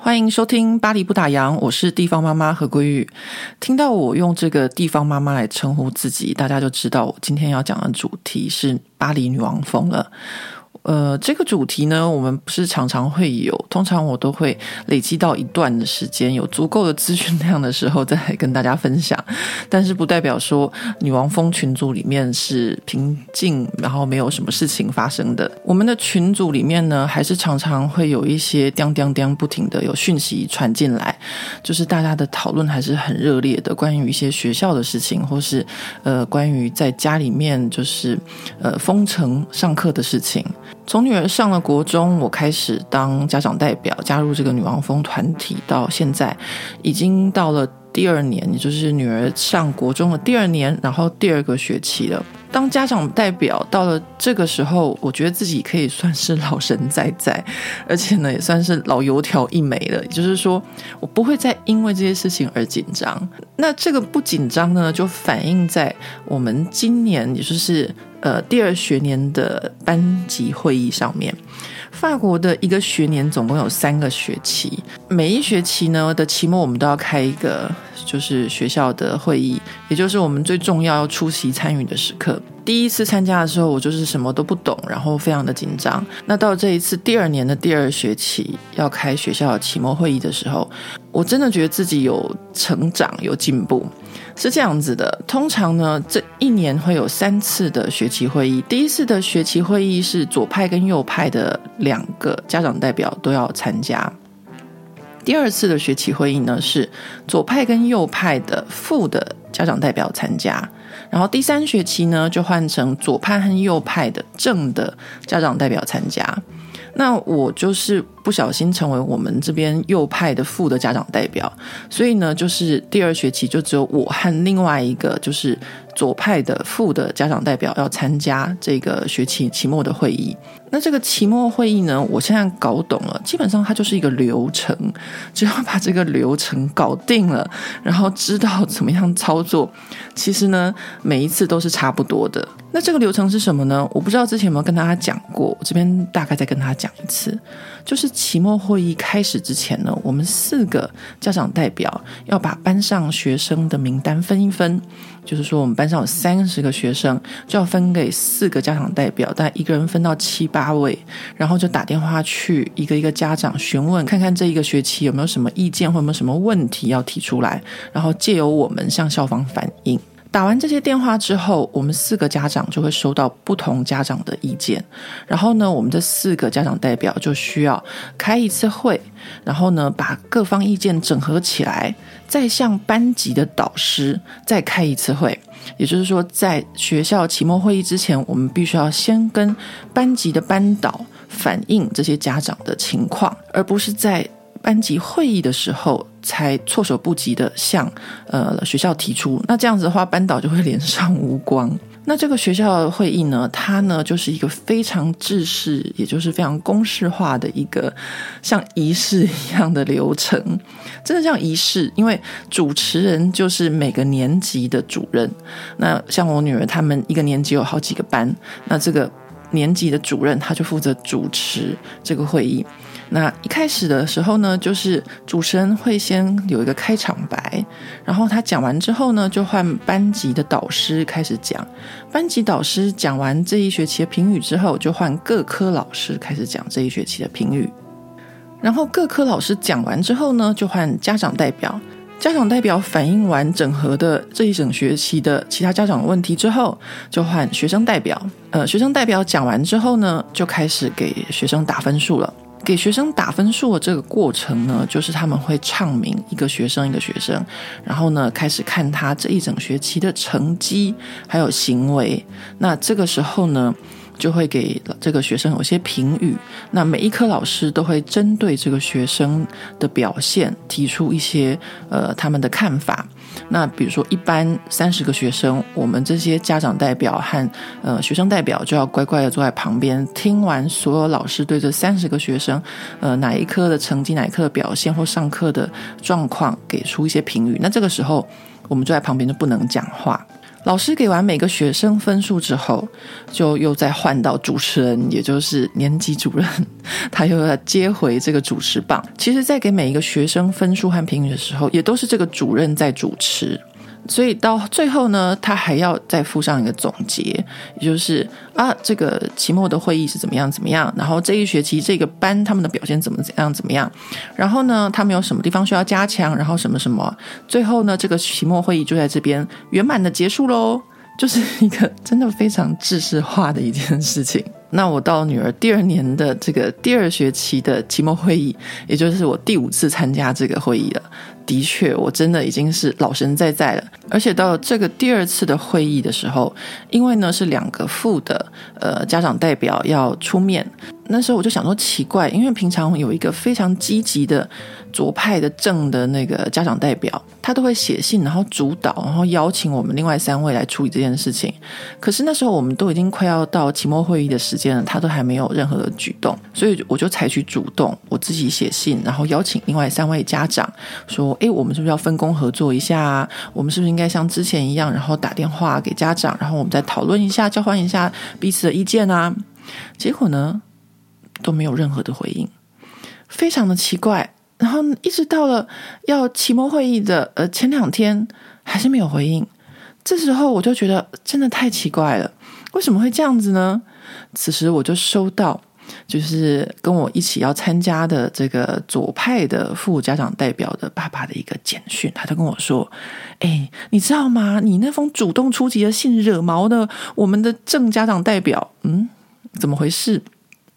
欢迎收听《巴黎不打烊》，我是地方妈妈何桂玉。听到我用这个地方妈妈来称呼自己，大家就知道我今天要讲的主题是巴黎女王风了。呃，这个主题呢，我们不是常常会有，通常我都会累积到一段的时间，有足够的资讯量的时候再来跟大家分享。但是不代表说女王蜂群组里面是平静，然后没有什么事情发生的。我们的群组里面呢，还是常常会有一些叮叮叮不停的有讯息传进来，就是大家的讨论还是很热烈的，关于一些学校的事情，或是呃关于在家里面就是呃封城上课的事情。从女儿上了国中，我开始当家长代表，加入这个女王蜂团体，到现在已经到了第二年，也就是女儿上国中的第二年，然后第二个学期了。当家长代表到了这个时候，我觉得自己可以算是老神在在，而且呢，也算是老油条一枚了。也就是说，我不会再因为这些事情而紧张。那这个不紧张呢，就反映在我们今年，也就是。呃，第二学年的班级会议上面，法国的一个学年总共有三个学期，每一学期呢的期末我们都要开一个，就是学校的会议，也就是我们最重要要出席参与的时刻。第一次参加的时候，我就是什么都不懂，然后非常的紧张。那到这一次第二年的第二学期要开学校的期末会议的时候，我真的觉得自己有成长，有进步。是这样子的，通常呢，这一年会有三次的学期会议。第一次的学期会议是左派跟右派的两个家长代表都要参加。第二次的学期会议呢，是左派跟右派的副的家长代表参加。然后第三学期呢，就换成左派和右派的正的家长代表参加。那我就是不小心成为我们这边右派的副的家长代表，所以呢，就是第二学期就只有我和另外一个就是左派的副的家长代表要参加这个学期期末的会议。那这个期末会议呢，我现在搞懂了，基本上它就是一个流程，只要把这个流程搞定了，然后知道怎么样操作，其实呢，每一次都是差不多的。那这个流程是什么呢？我不知道之前有没有跟大家讲过，我这边大概再跟大家讲一次。就是期末会议开始之前呢，我们四个家长代表要把班上学生的名单分一分。就是说，我们班上有三十个学生，就要分给四个家长代表，但一个人分到七八位，然后就打电话去一个一个家长询问，看看这一个学期有没有什么意见或有没有什么问题要提出来，然后借由我们向校方反映。打完这些电话之后，我们四个家长就会收到不同家长的意见，然后呢，我们这四个家长代表就需要开一次会，然后呢，把各方意见整合起来，再向班级的导师再开一次会。也就是说，在学校期末会议之前，我们必须要先跟班级的班导反映这些家长的情况，而不是在班级会议的时候才措手不及的向呃学校提出，那这样子的话，班导就会脸上无光。那这个学校的会议呢，它呢就是一个非常制式，也就是非常公式化的一个像仪式一样的流程，真的像仪式，因为主持人就是每个年级的主任。那像我女儿他们一个年级有好几个班，那这个年级的主任他就负责主持这个会议。那一开始的时候呢，就是主持人会先有一个开场白，然后他讲完之后呢，就换班级的导师开始讲。班级导师讲完这一学期的评语之后，就换各科老师开始讲这一学期的评语。然后各科老师讲完之后呢，就换家长代表。家长代表反映完整合的这一整学期的其他家长问题之后，就换学生代表。呃，学生代表讲完之后呢，就开始给学生打分数了。给学生打分数的这个过程呢，就是他们会唱名一个学生一个学生，然后呢，开始看他这一整学期的成绩还有行为。那这个时候呢，就会给这个学生有些评语。那每一科老师都会针对这个学生的表现提出一些呃他们的看法。那比如说，一般三十个学生，我们这些家长代表和呃学生代表就要乖乖的坐在旁边，听完所有老师对这三十个学生，呃哪一科的成绩、哪一科的表现或上课的状况给出一些评语。那这个时候，我们坐在旁边就不能讲话。老师给完每个学生分数之后，就又再换到主持人，也就是年级主任，他又要接回这个主持棒。其实，在给每一个学生分数和评语的时候，也都是这个主任在主持。所以到最后呢，他还要再附上一个总结，也就是啊，这个期末的会议是怎么样怎么样，然后这一学期这个班他们的表现怎么怎样怎么样，然后呢，他们有什么地方需要加强，然后什么什么，最后呢，这个期末会议就在这边圆满的结束喽，就是一个真的非常制式化的一件事情。那我到女儿第二年的这个第二学期的期末会议，也就是我第五次参加这个会议了。的确，我真的已经是老神在在了。而且到这个第二次的会议的时候，因为呢是两个副的呃家长代表要出面。那时候我就想说奇怪，因为平常有一个非常积极的左派的正的那个家长代表，他都会写信，然后主导，然后邀请我们另外三位来处理这件事情。可是那时候我们都已经快要到期末会议的时间了，他都还没有任何的举动，所以我就采取主动，我自己写信，然后邀请另外三位家长说：“诶，我们是不是要分工合作一下啊？我们是不是应该像之前一样，然后打电话给家长，然后我们再讨论一下，交换一下彼此的意见啊？”结果呢？都没有任何的回应，非常的奇怪。然后一直到了要期末会议的呃前两天，还是没有回应。这时候我就觉得真的太奇怪了，为什么会这样子呢？此时我就收到，就是跟我一起要参加的这个左派的副家长代表的爸爸的一个简讯，他就跟我说：“哎，你知道吗？你那封主动出击的信惹毛的我们的正家长代表，嗯，怎么回事？”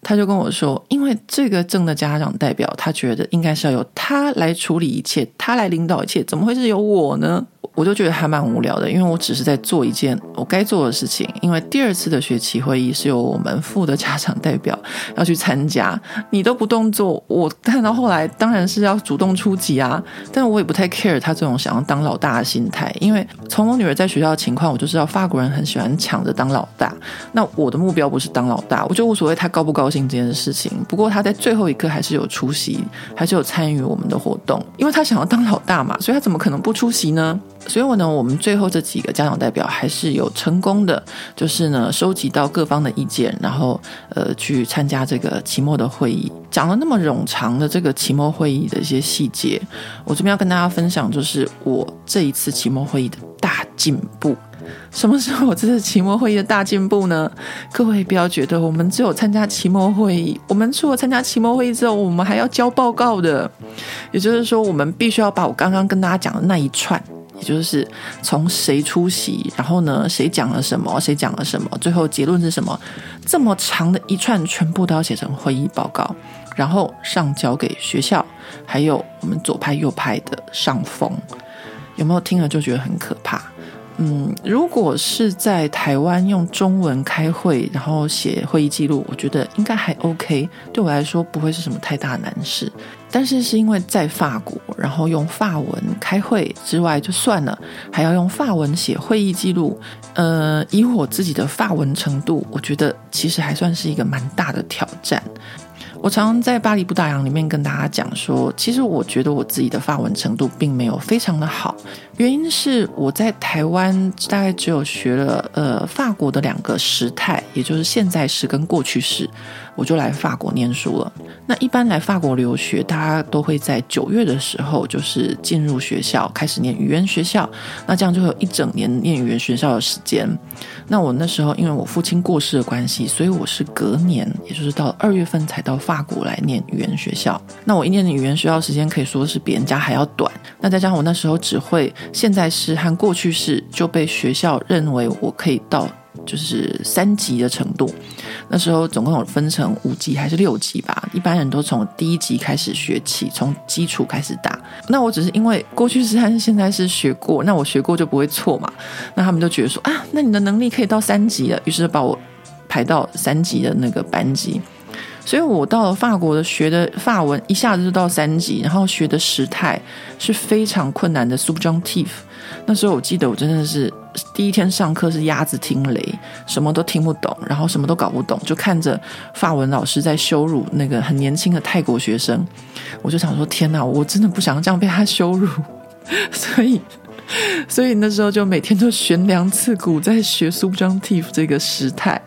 他就跟我说，因为这个正的家长代表，他觉得应该是要由他来处理一切，他来领导一切，怎么会是由我呢？我就觉得还蛮无聊的，因为我只是在做一件我该做的事情。因为第二次的学期会议是由我们副的家长代表要去参加，你都不动作，我看到后来当然是要主动出击啊。但我也不太 care 他这种想要当老大的心态，因为从我女儿在学校的情况，我就知道法国人很喜欢抢着当老大。那我的目标不是当老大，我就无所谓他高不高兴这件事情。不过他在最后一刻还是有出席，还是有参与我们的活动，因为他想要当老大嘛，所以他怎么可能不出席呢？所以我呢，我们最后这几个家长代表还是有成功的，就是呢，收集到各方的意见，然后呃，去参加这个期末的会议。讲了那么冗长的这个期末会议的一些细节，我这边要跟大家分享，就是我这一次期末会议的大进步。什么是我这次期末会议的大进步呢？各位不要觉得我们只有参加期末会议，我们除了参加期末会议之后，我们还要交报告的。也就是说，我们必须要把我刚刚跟大家讲的那一串。就是从谁出席，然后呢，谁讲了什么，谁讲了什么，最后结论是什么，这么长的一串全部都要写成会议报告，然后上交给学校，还有我们左派右派的上峰，有没有听了就觉得很可怕？嗯，如果是在台湾用中文开会，然后写会议记录，我觉得应该还 OK，对我来说不会是什么太大难事。但是是因为在法国，然后用法文开会之外就算了，还要用法文写会议记录。呃，以我自己的法文程度，我觉得其实还算是一个蛮大的挑战。我常常在巴黎不打烊里面跟大家讲说，其实我觉得我自己的发文程度并没有非常的好，原因是我在台湾大概只有学了呃法国的两个时态，也就是现在时跟过去时。我就来法国念书了。那一般来法国留学，大家都会在九月的时候，就是进入学校开始念语言学校。那这样就会有一整年念语言学校的时间。那我那时候因为我父亲过世的关系，所以我是隔年，也就是到二月份才到法国来念语言学校。那我一念语言学校时间可以说是比人家还要短。那再加上我那时候只会现在式和过去式，就被学校认为我可以到。就是三级的程度，那时候总共有分成五级还是六级吧？一般人都从第一级开始学起，从基础开始打。那我只是因为过去式和现在是学过，那我学过就不会错嘛。那他们就觉得说啊，那你的能力可以到三级了，于是把我排到三级的那个班级。所以我到了法国的学的法文一下子就到三级，然后学的时态是非常困难的 subjunctive。那时候我记得我真的是第一天上课是鸭子听雷，什么都听不懂，然后什么都搞不懂，就看着法文老师在羞辱那个很年轻的泰国学生，我就想说天哪，我真的不想这样被他羞辱，所以。所以那时候就每天都悬梁刺股在学 subjunctive 这个时态。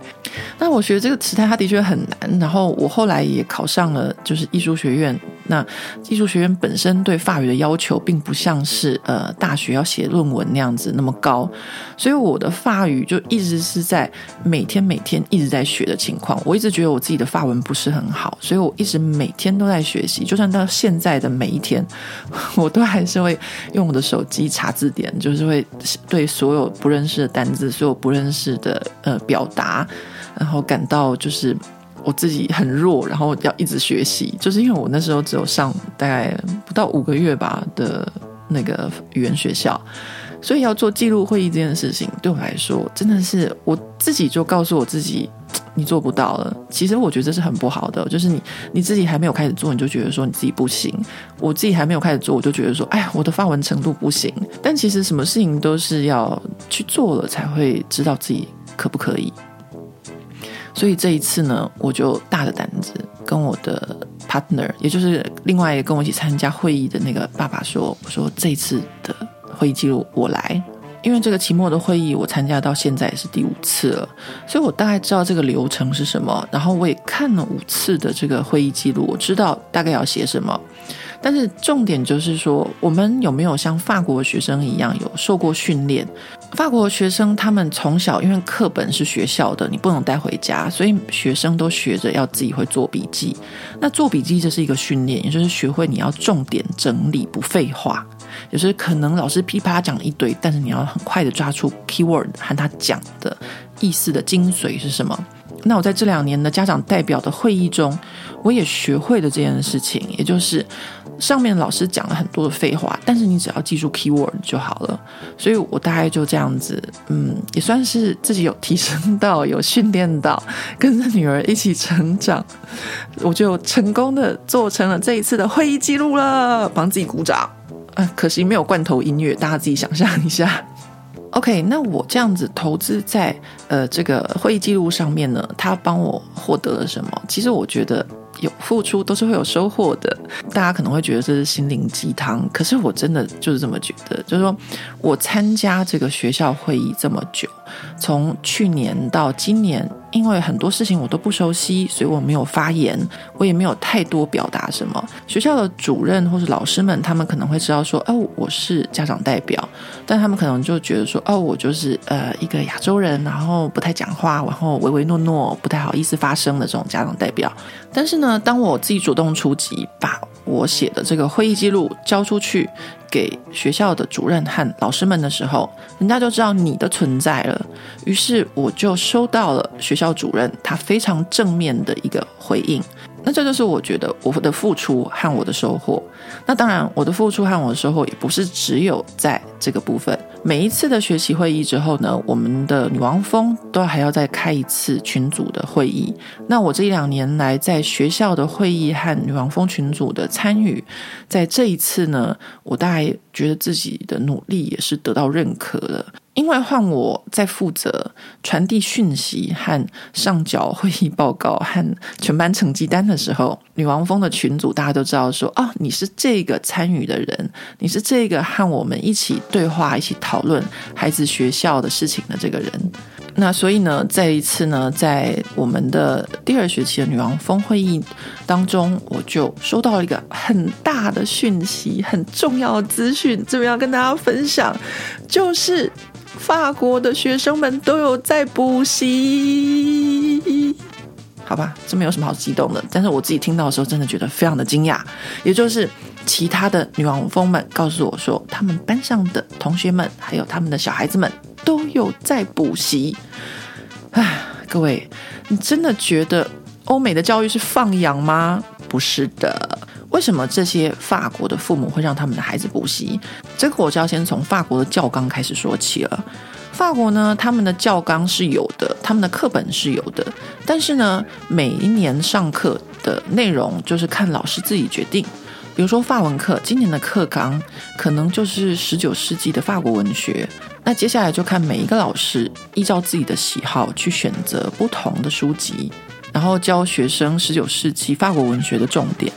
那我学这个时态，它的确很难。然后我后来也考上了，就是艺术学院。那技术学院本身对法语的要求，并不像是呃大学要写论文那样子那么高。所以我的法语就一直是在每天每天一直在学的情况。我一直觉得我自己的法文不是很好，所以我一直每天都在学习。就算到现在的每一天，我都还是会用我的手机查字典，就是会对所有不认识的单字、所有不认识的呃表达。然后感到就是我自己很弱，然后要一直学习，就是因为我那时候只有上大概不到五个月吧的那个语言学校，所以要做记录会议这件事情对我来说真的是我自己就告诉我自己，你做不到了。其实我觉得这是很不好的，就是你你自己还没有开始做，你就觉得说你自己不行；我自己还没有开始做，我就觉得说，哎呀，我的发文程度不行。但其实什么事情都是要去做了才会知道自己可不可以。所以这一次呢，我就大着胆子跟我的 partner，也就是另外一个跟我一起参加会议的那个爸爸说：“我说这一次的会议记录我来，因为这个期末的会议我参加到现在也是第五次了，所以我大概知道这个流程是什么，然后我也看了五次的这个会议记录，我知道大概要写什么。”但是重点就是说，我们有没有像法国学生一样有受过训练？法国学生他们从小因为课本是学校的，你不能带回家，所以学生都学着要自己会做笔记。那做笔记这是一个训练，也就是学会你要重点整理，不废话。有时可能老师噼啪讲一堆，但是你要很快的抓出 keyword 和他讲的意思的精髓是什么。那我在这两年的家长代表的会议中，我也学会了这件事情，也就是。上面老师讲了很多的废话，但是你只要记住 keyword 就好了。所以我大概就这样子，嗯，也算是自己有提升到，有训练到，跟着女儿一起成长，我就成功的做成了这一次的会议记录了，帮自己鼓掌。啊，可惜没有罐头音乐，大家自己想象一下。OK，那我这样子投资在呃这个会议记录上面呢，他帮我获得了什么？其实我觉得。有付出都是会有收获的，大家可能会觉得这是心灵鸡汤，可是我真的就是这么觉得。就是说我参加这个学校会议这么久，从去年到今年，因为很多事情我都不熟悉，所以我没有发言，我也没有太多表达什么。学校的主任或是老师们，他们可能会知道说，哦，我是家长代表，但他们可能就觉得说，哦，我就是呃一个亚洲人，然后不太讲话，然后唯唯诺诺，不太好意思发声的这种家长代表。但是呢，当我自己主动出击，把我写的这个会议记录交出去给学校的主任和老师们的时候，人家就知道你的存在了。于是我就收到了学校主任他非常正面的一个回应。那这就是我觉得我的付出和我的收获。那当然，我的付出和我的收获也不是只有在这个部分。每一次的学习会议之后呢，我们的女王蜂都还要再开一次群组的会议。那我这一两年来在学校的会议和女王蜂群组的参与，在这一次呢，我大概觉得自己的努力也是得到认可的。因为换我在负责传递讯息和上缴会议报告和全班成绩单的时候，女王蜂的群组大家都知道说，哦，你是这个参与的人，你是这个和我们一起对话、一起讨论孩子学校的事情的这个人。那所以呢，这一次呢，在我们的第二学期的女王峰会议当中，我就收到了一个很大的讯息，很重要的资讯，这边要跟大家分享，就是。法国的学生们都有在补习，好吧，这没有什么好激动的。但是我自己听到的时候，真的觉得非常的惊讶。也就是其他的女王蜂们告诉我说，他们班上的同学们，还有他们的小孩子们都有在补习。唉，各位，你真的觉得欧美的教育是放养吗？不是的。为什么这些法国的父母会让他们的孩子补习？这个我就要先从法国的教纲开始说起了。法国呢，他们的教纲是有的，他们的课本是有的，但是呢，每一年上课的内容就是看老师自己决定。比如说法文课，今年的课纲可能就是十九世纪的法国文学。那接下来就看每一个老师依照自己的喜好去选择不同的书籍，然后教学生十九世纪法国文学的重点。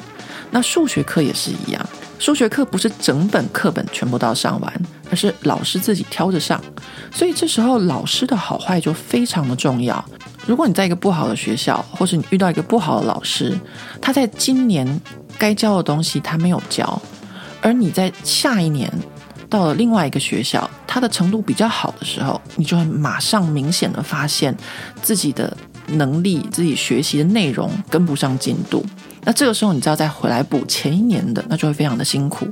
那数学课也是一样，数学课不是整本课本全部都要上完，而是老师自己挑着上。所以这时候老师的好坏就非常的重要。如果你在一个不好的学校，或是你遇到一个不好的老师，他在今年。该教的东西他没有教，而你在下一年到了另外一个学校，他的程度比较好的时候，你就会马上明显的发现自己的能力、自己学习的内容跟不上进度。那这个时候，你知道再回来补前一年的，那就会非常的辛苦。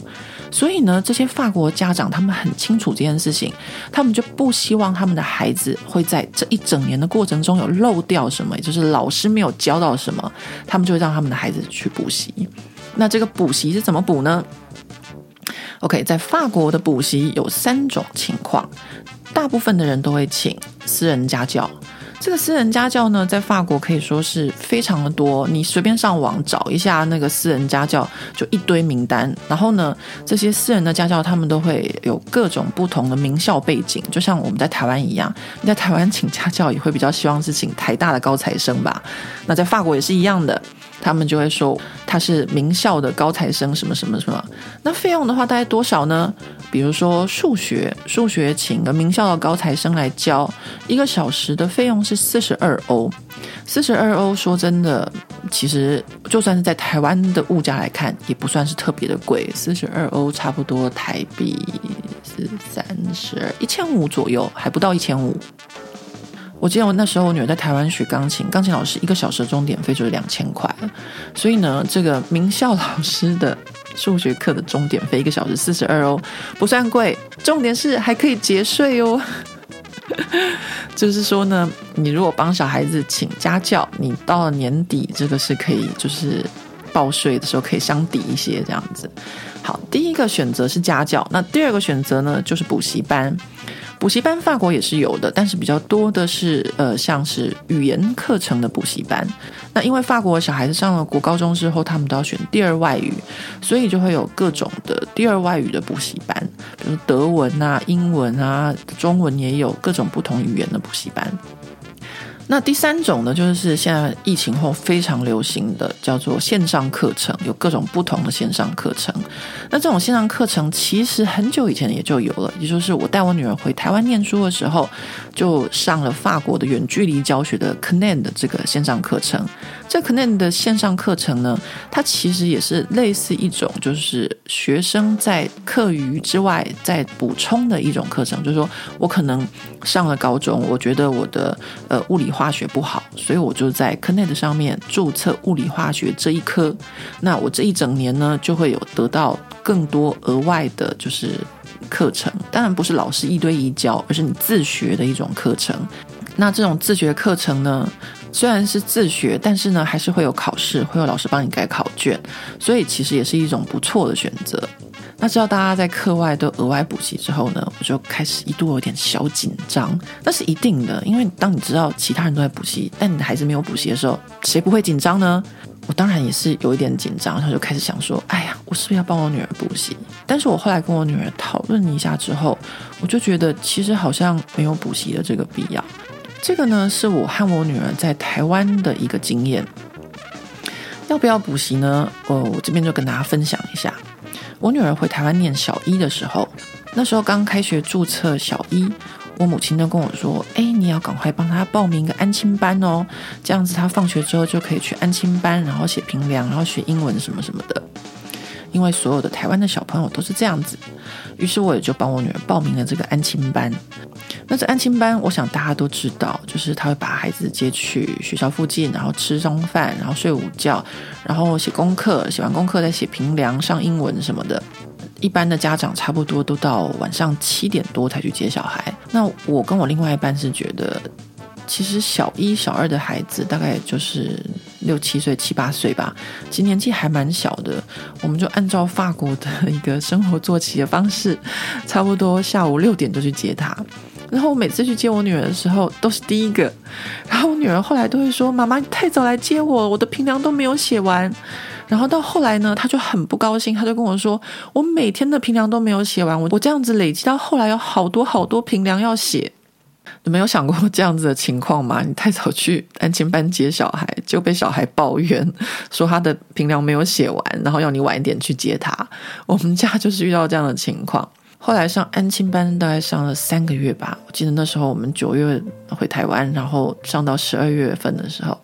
所以呢，这些法国家长他们很清楚这件事情，他们就不希望他们的孩子会在这一整年的过程中有漏掉什么，也就是老师没有教到什么，他们就会让他们的孩子去补习。那这个补习是怎么补呢？OK，在法国的补习有三种情况，大部分的人都会请私人家教。这个私人家教呢，在法国可以说是非常的多。你随便上网找一下那个私人家教，就一堆名单。然后呢，这些私人的家教他们都会有各种不同的名校背景，就像我们在台湾一样。你在台湾请家教也会比较希望是请台大的高材生吧？那在法国也是一样的。他们就会说他是名校的高材生，什么什么什么。那费用的话大概多少呢？比如说数学，数学请个名校的高材生来教，一个小时的费用是四十二欧。四十二欧，说真的，其实就算是在台湾的物价来看，也不算是特别的贵。四十二欧差不多台币是三十二一千五左右，还不到一千五。我记得我那时候我女儿在台湾学钢琴，钢琴老师一个小时的钟点费就是两千块，所以呢，这个名校老师的数学课的钟点费一个小时四十二欧，不算贵，重点是还可以节税哦。就是说呢，你如果帮小孩子请家教，你到了年底这个是可以就是报税的时候可以相抵一些这样子。好，第一个选择是家教，那第二个选择呢就是补习班。补习班法国也是有的，但是比较多的是呃，像是语言课程的补习班。那因为法国小孩子上了国高中之后，他们都要选第二外语，所以就会有各种的第二外语的补习班，比如德文啊、英文啊、中文也有各种不同语言的补习班。那第三种呢，就是现在疫情后非常流行的，叫做线上课程，有各种不同的线上课程。那这种线上课程其实很久以前也就有了，也就是我带我女儿回台湾念书的时候，就上了法国的远距离教学的 CNE 的这个线上课程。这 CNED 的线上课程呢，它其实也是类似一种，就是学生在课余之外再补充的一种课程。就是说我可能上了高中，我觉得我的呃物理化学不好，所以我就在 CNED 上面注册物理化学这一科。那我这一整年呢，就会有得到更多额外的，就是课程。当然不是老师一对一教，而是你自学的一种课程。那这种自学课程呢，虽然是自学，但是呢，还是会有考试，会有老师帮你改考卷，所以其实也是一种不错的选择。那知道大家在课外都额外补习之后呢，我就开始一度有点小紧张。那是一定的，因为当你知道其他人都在补习，但你的孩子没有补习的时候，谁不会紧张呢？我当然也是有一点紧张，然后就开始想说，哎呀，我是不是要帮我女儿补习？但是我后来跟我女儿讨论一下之后，我就觉得其实好像没有补习的这个必要。这个呢，是我和我女儿在台湾的一个经验。要不要补习呢？哦，我这边就跟大家分享一下。我女儿回台湾念小一的时候，那时候刚开学注册小一，我母亲就跟我说：“哎，你要赶快帮她报名一个安亲班哦，这样子她放学之后就可以去安亲班，然后写评量，然后学英文什么什么的。”因为所有的台湾的小朋友都是这样子，于是我也就帮我女儿报名了这个安亲班。那这安亲班，我想大家都知道，就是他会把孩子接去学校附近，然后吃中饭，然后睡午觉，然后写功课，写完功课再写平凉、上英文什么的。一般的家长差不多都到晚上七点多才去接小孩。那我跟我另外一半是觉得，其实小一、小二的孩子大概就是六七岁、七八岁吧，其实年纪还蛮小的。我们就按照法国的一个生活作息的方式，差不多下午六点就去接他。然后我每次去接我女儿的时候，都是第一个。然后我女儿后来都会说：“妈妈，你太早来接我，我的平量都没有写完。”然后到后来呢，她就很不高兴，她就跟我说：“我每天的平量都没有写完，我我这样子累积到后来有好多好多平量要写。”你没有想过这样子的情况吗？你太早去安亲班接小孩，就被小孩抱怨说他的平量没有写完，然后要你晚一点去接他。我们家就是遇到这样的情况。后来上安亲班大概上了三个月吧，我记得那时候我们九月回台湾，然后上到十二月份的时候，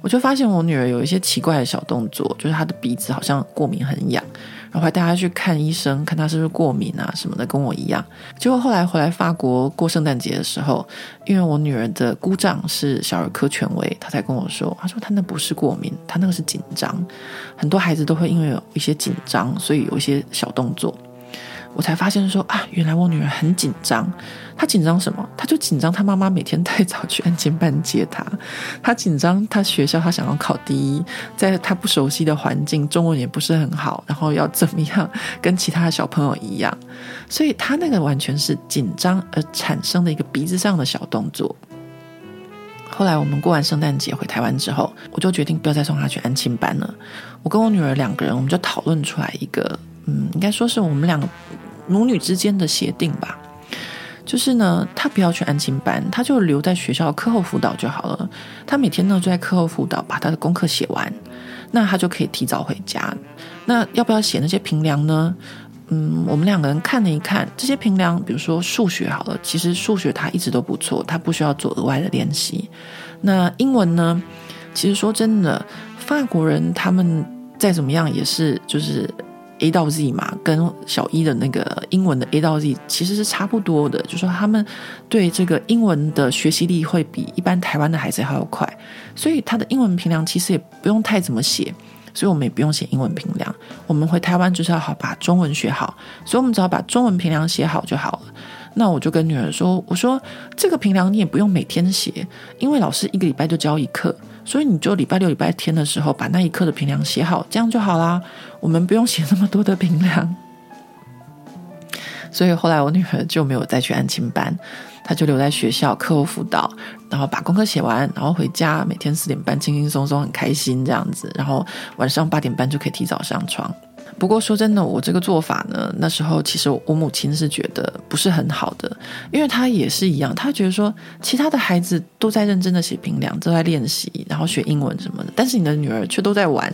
我就发现我女儿有一些奇怪的小动作，就是她的鼻子好像过敏很痒。然后还带她去看医生，看她是不是过敏啊什么的，跟我一样。结果后来回来法国过圣诞节的时候，因为我女儿的姑丈是小儿科权威，他才跟我说，他说他那不是过敏，他那个是紧张。很多孩子都会因为有一些紧张，所以有一些小动作。我才发现说啊，原来我女儿很紧张。她紧张什么？她就紧张她妈妈每天太早去安亲班接她。她紧张她学校她想要考第一，在她不熟悉的环境，中文也不是很好，然后要怎么样跟其他的小朋友一样？所以她那个完全是紧张而产生的一个鼻子上的小动作。后来我们过完圣诞节回台湾之后，我就决定不要再送她去安亲班了。我跟我女儿两个人，我们就讨论出来一个。嗯，应该说是我们两个母女之间的协定吧。就是呢，他不要去安亲班，他就留在学校课后辅导就好了。他每天呢就在课后辅导把他的功课写完，那他就可以提早回家。那要不要写那些评量呢？嗯，我们两个人看了一看这些评量，比如说数学好了，其实数学他一直都不错，他不需要做额外的练习。那英文呢？其实说真的，法国人他们再怎么样也是就是。A 到 Z 嘛，跟小一的那个英文的 A 到 Z 其实是差不多的，就说他们对这个英文的学习力会比一般台湾的孩子还要快，所以他的英文评量其实也不用太怎么写，所以我们也不用写英文评量。我们回台湾就是要好把中文学好，所以我们只要把中文评量写好就好了。那我就跟女儿说：“我说这个平量你也不用每天写，因为老师一个礼拜就教一课。”所以你就礼拜六、礼拜天的时候把那一刻的平量写好，这样就好啦。我们不用写那么多的平量。所以后来我女儿就没有再去安亲班，她就留在学校课后辅导，然后把功课写完，然后回家，每天四点半轻轻松松，很开心这样子。然后晚上八点半就可以提早上床。不过说真的，我这个做法呢，那时候其实我母亲是觉得不是很好的，因为她也是一样，她觉得说其他的孩子都在认真的写评量，都在练习，然后学英文什么的，但是你的女儿却都在玩，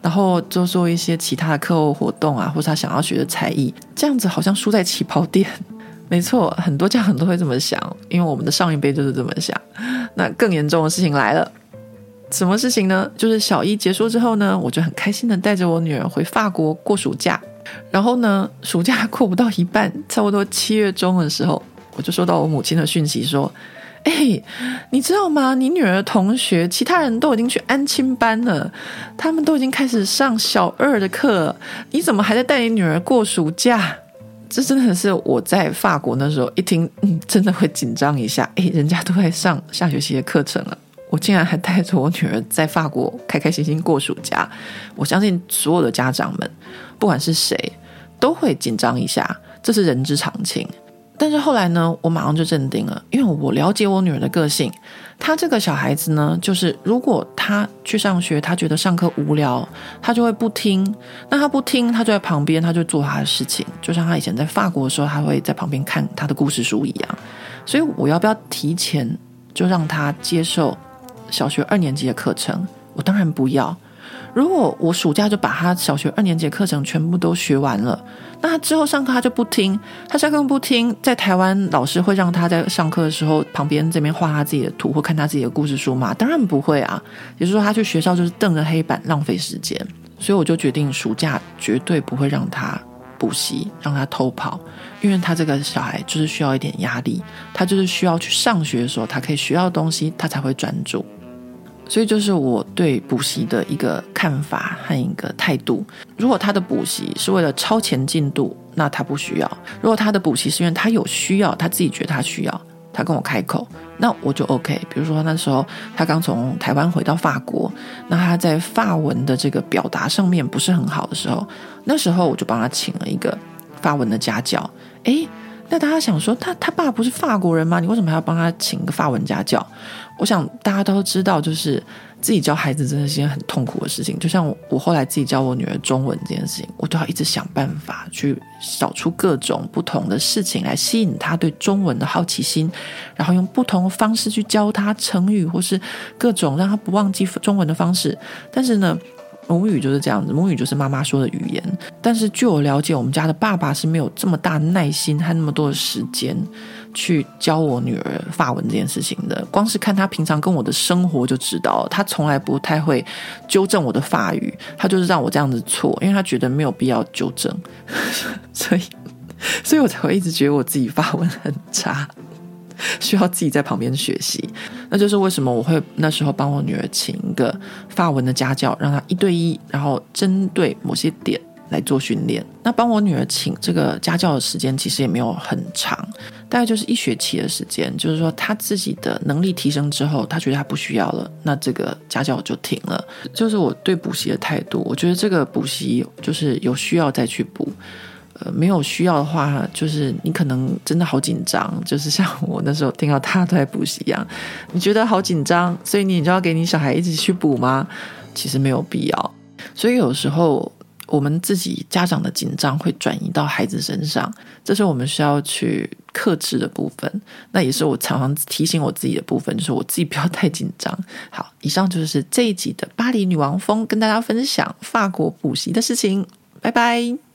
然后就做一些其他的课后活动啊，或者她想要学的才艺，这样子好像输在起跑点。没错，很多家长都会这么想，因为我们的上一辈就是这么想。那更严重的事情来了。什么事情呢？就是小一结束之后呢，我就很开心的带着我女儿回法国过暑假。然后呢，暑假过不到一半，差不多七月中的时候，我就收到我母亲的讯息说：“哎，你知道吗？你女儿的同学，其他人都已经去安亲班了，他们都已经开始上小二的课，你怎么还在带你女儿过暑假？”这真的是我在法国那时候一听，嗯，真的会紧张一下。哎，人家都在上下学期的课程了。我竟然还带着我女儿在法国开开心心过暑假，我相信所有的家长们，不管是谁，都会紧张一下，这是人之常情。但是后来呢，我马上就镇定了，因为我了解我女儿的个性。她这个小孩子呢，就是如果她去上学，她觉得上课无聊，她就会不听。那她不听，她就在旁边，她就做她的事情，就像她以前在法国的时候，她会在旁边看她的故事书一样。所以我要不要提前就让她接受？小学二年级的课程，我当然不要。如果我暑假就把他小学二年级的课程全部都学完了，那他之后上课他就不听，他上课不听，在台湾老师会让他在上课的时候旁边这边画他自己的图或看他自己的故事书吗？当然不会啊。也就是说，他去学校就是瞪着黑板浪费时间。所以我就决定暑假绝对不会让他补习，让他偷跑，因为他这个小孩就是需要一点压力，他就是需要去上学的时候，他可以学到东西，他才会专注。所以就是我对补习的一个看法和一个态度。如果他的补习是为了超前进度，那他不需要；如果他的补习是因为他有需要，他自己觉得他需要，他跟我开口，那我就 OK。比如说那时候他刚从台湾回到法国，那他在法文的这个表达上面不是很好的时候，那时候我就帮他请了一个法文的家教。诶，那大家想说，他他爸不是法国人吗？你为什么还要帮他请个法文家教？我想大家都知道，就是。自己教孩子真的是件很痛苦的事情，就像我，我后来自己教我女儿中文这件事情，我都要一直想办法去找出各种不同的事情来吸引她对中文的好奇心，然后用不同的方式去教她成语或是各种让她不忘记中文的方式。但是呢，母语就是这样子，母语就是妈妈说的语言。但是据我了解，我们家的爸爸是没有这么大耐心和那么多的时间。去教我女儿法文这件事情的，光是看她平常跟我的生活就知道，她从来不太会纠正我的法语，她就是让我这样子错，因为她觉得没有必要纠正，所以，所以我才会一直觉得我自己法文很差，需要自己在旁边学习。那就是为什么我会那时候帮我女儿请一个法文的家教，让她一对一，然后针对某些点。来做训练。那帮我女儿请这个家教的时间其实也没有很长，大概就是一学期的时间。就是说，她自己的能力提升之后，她觉得她不需要了，那这个家教就停了。就是我对补习的态度。我觉得这个补习就是有需要再去补，呃，没有需要的话，就是你可能真的好紧张，就是像我那时候听到他都在补习一样，你觉得好紧张，所以你就要给你小孩一起去补吗？其实没有必要。所以有时候。我们自己家长的紧张会转移到孩子身上，这是我们需要去克制的部分。那也是我常常提醒我自己的部分，就是我自己不要太紧张。好，以上就是这一集的巴黎女王风，跟大家分享法国补习的事情。拜拜。